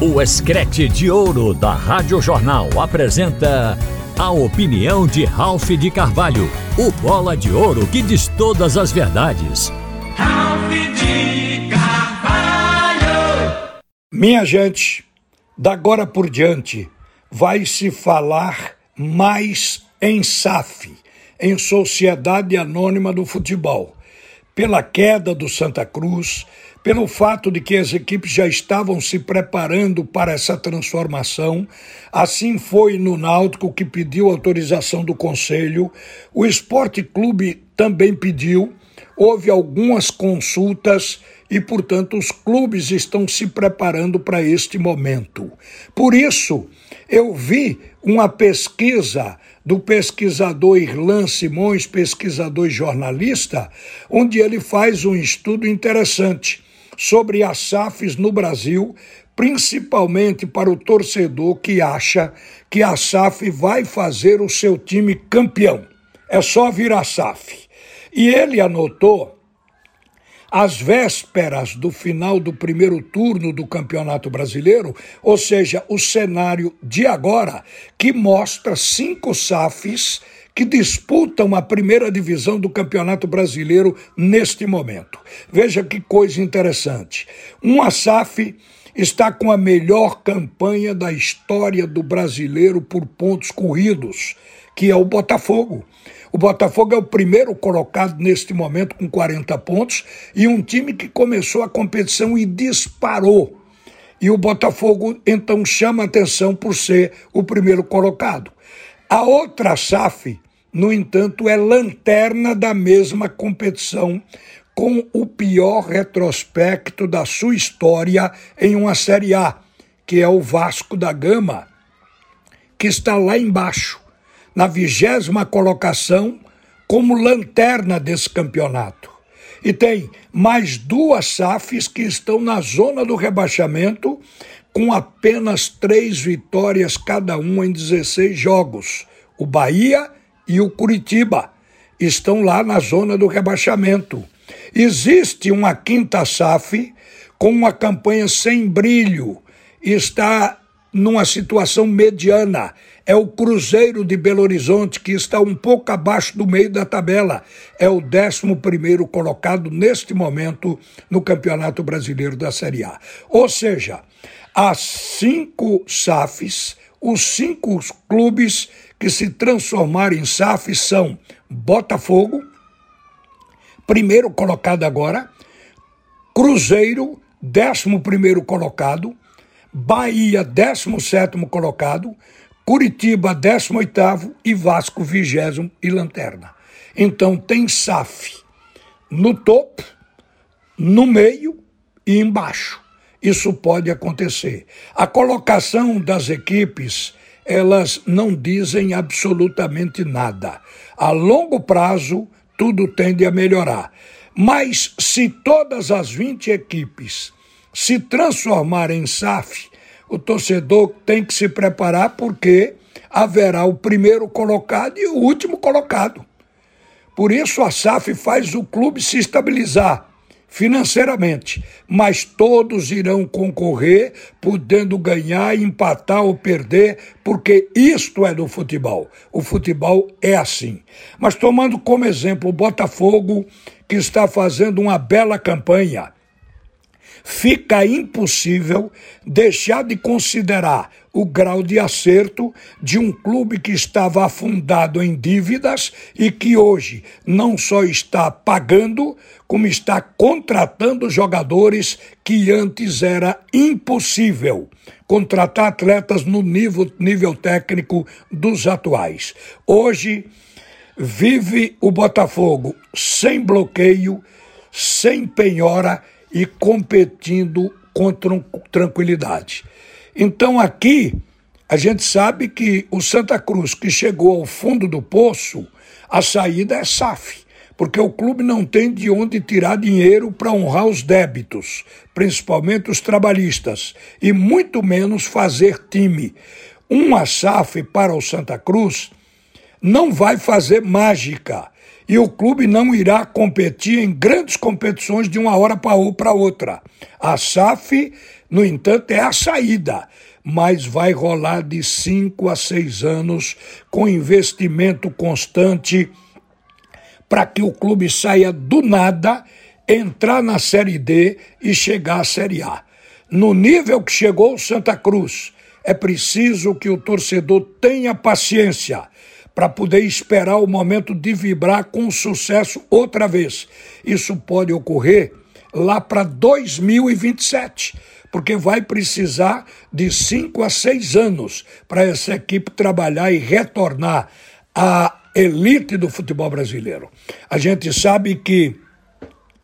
O Escrete de Ouro da Rádio Jornal apresenta a opinião de Ralph de Carvalho, o bola de ouro que diz todas as verdades. Ralph de Carvalho! Minha gente, da agora por diante vai se falar mais em SAF, em Sociedade Anônima do Futebol, pela queda do Santa Cruz, pelo fato de que as equipes já estavam se preparando para essa transformação. Assim foi no Náutico, que pediu autorização do Conselho. O Esporte Clube também pediu. Houve algumas consultas e, portanto, os clubes estão se preparando para este momento. Por isso, eu vi uma pesquisa do pesquisador Irlan Simões, pesquisador e jornalista, onde ele faz um estudo interessante sobre as SAFs no Brasil, principalmente para o torcedor que acha que a SAF vai fazer o seu time campeão. É só virar SAF. E ele anotou às vésperas do final do primeiro turno do Campeonato Brasileiro, ou seja, o cenário de agora, que mostra cinco SAFs que disputam a primeira divisão do Campeonato Brasileiro neste momento. Veja que coisa interessante. Um SAF está com a melhor campanha da história do brasileiro por pontos corridos, que é o Botafogo. O Botafogo é o primeiro colocado neste momento com 40 pontos e um time que começou a competição e disparou. E o Botafogo então chama atenção por ser o primeiro colocado. A outra SAF no entanto, é lanterna da mesma competição, com o pior retrospecto da sua história em uma Série A, que é o Vasco da Gama, que está lá embaixo, na vigésima colocação, como lanterna desse campeonato. E tem mais duas SAFs que estão na zona do rebaixamento, com apenas três vitórias cada uma em 16 jogos: o Bahia e o Curitiba estão lá na zona do rebaixamento. Existe uma quinta SAF com uma campanha sem brilho, está numa situação mediana. É o Cruzeiro de Belo Horizonte, que está um pouco abaixo do meio da tabela. É o 11 colocado neste momento no Campeonato Brasileiro da Série A. Ou seja, as cinco SAFs, os cinco clubes que se transformaram em SAF são Botafogo, primeiro colocado agora, Cruzeiro, décimo primeiro colocado, Bahia, décimo sétimo colocado, Curitiba, décimo oitavo e Vasco, vigésimo e Lanterna. Então tem SAF no topo, no meio e embaixo. Isso pode acontecer. A colocação das equipes elas não dizem absolutamente nada. A longo prazo, tudo tende a melhorar. Mas se todas as 20 equipes se transformarem em SAF, o torcedor tem que se preparar porque haverá o primeiro colocado e o último colocado. Por isso a SAF faz o clube se estabilizar financeiramente, mas todos irão concorrer, podendo ganhar, empatar ou perder, porque isto é do futebol. O futebol é assim. Mas tomando como exemplo o Botafogo, que está fazendo uma bela campanha, fica impossível deixar de considerar o grau de acerto de um clube que estava afundado em dívidas e que hoje não só está pagando, como está contratando jogadores que antes era impossível contratar atletas no nível, nível técnico dos atuais. Hoje vive o Botafogo sem bloqueio, sem penhora e competindo com tranquilidade. Então aqui a gente sabe que o Santa Cruz, que chegou ao fundo do poço, a saída é SAF, porque o clube não tem de onde tirar dinheiro para honrar os débitos, principalmente os trabalhistas, e muito menos fazer time. Uma SAF para o Santa Cruz não vai fazer mágica e o clube não irá competir em grandes competições de uma hora para outra. A SAF, no entanto, é a saída, mas vai rolar de cinco a seis anos com investimento constante para que o clube saia do nada, entrar na Série D e chegar à Série A. No nível que chegou o Santa Cruz, é preciso que o torcedor tenha paciência para poder esperar o momento de vibrar com sucesso outra vez. Isso pode ocorrer lá para 2027, porque vai precisar de cinco a seis anos para essa equipe trabalhar e retornar à elite do futebol brasileiro. A gente sabe que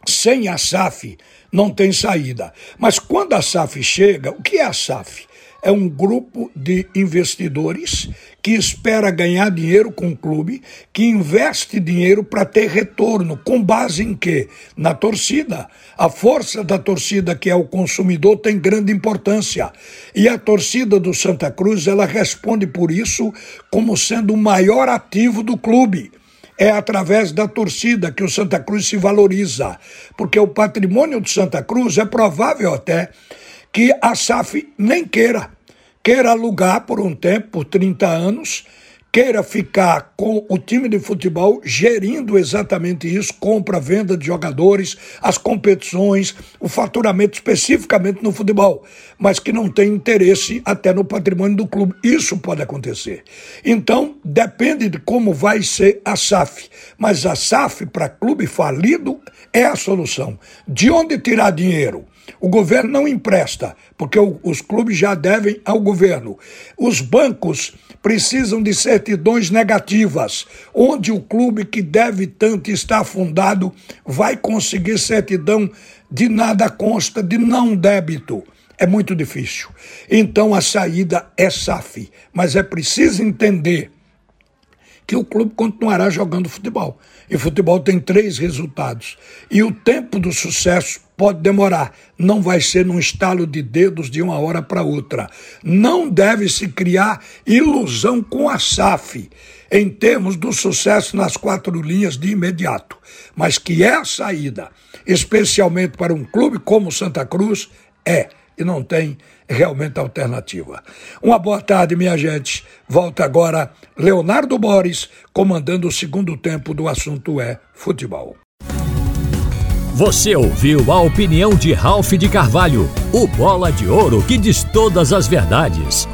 sem a SAF não tem saída. Mas quando a SAF chega, o que é a SAF? É um grupo de investidores que espera ganhar dinheiro com o clube, que investe dinheiro para ter retorno, com base em quê? Na torcida. A força da torcida, que é o consumidor, tem grande importância. E a torcida do Santa Cruz, ela responde por isso como sendo o maior ativo do clube é através da torcida que o Santa Cruz se valoriza, porque o patrimônio do Santa Cruz é provável até que a SAF nem queira. Queira alugar por um tempo, por 30 anos, queira ficar com o time de futebol gerindo exatamente isso, compra, venda de jogadores, as competições, o faturamento especificamente no futebol, mas que não tem interesse até no patrimônio do clube. Isso pode acontecer. Então, depende de como vai ser a SAF. Mas a SAF para clube falido é a solução. De onde tirar dinheiro? O governo não empresta, porque os clubes já devem ao governo. Os bancos precisam de certidões negativas, onde o clube que deve tanto estar fundado vai conseguir certidão de nada consta, de não débito. É muito difícil. Então a saída é SAF, mas é preciso entender que o clube continuará jogando futebol. E futebol tem três resultados. E o tempo do sucesso pode demorar. Não vai ser num estalo de dedos de uma hora para outra. Não deve se criar ilusão com a SAF em termos do sucesso nas quatro linhas de imediato. Mas que é a saída, especialmente para um clube como Santa Cruz, é e não tem realmente alternativa. Uma boa tarde, minha gente. Volta agora Leonardo Boris, comandando o segundo tempo do assunto é futebol. Você ouviu a opinião de Ralph de Carvalho, o bola de ouro que diz todas as verdades.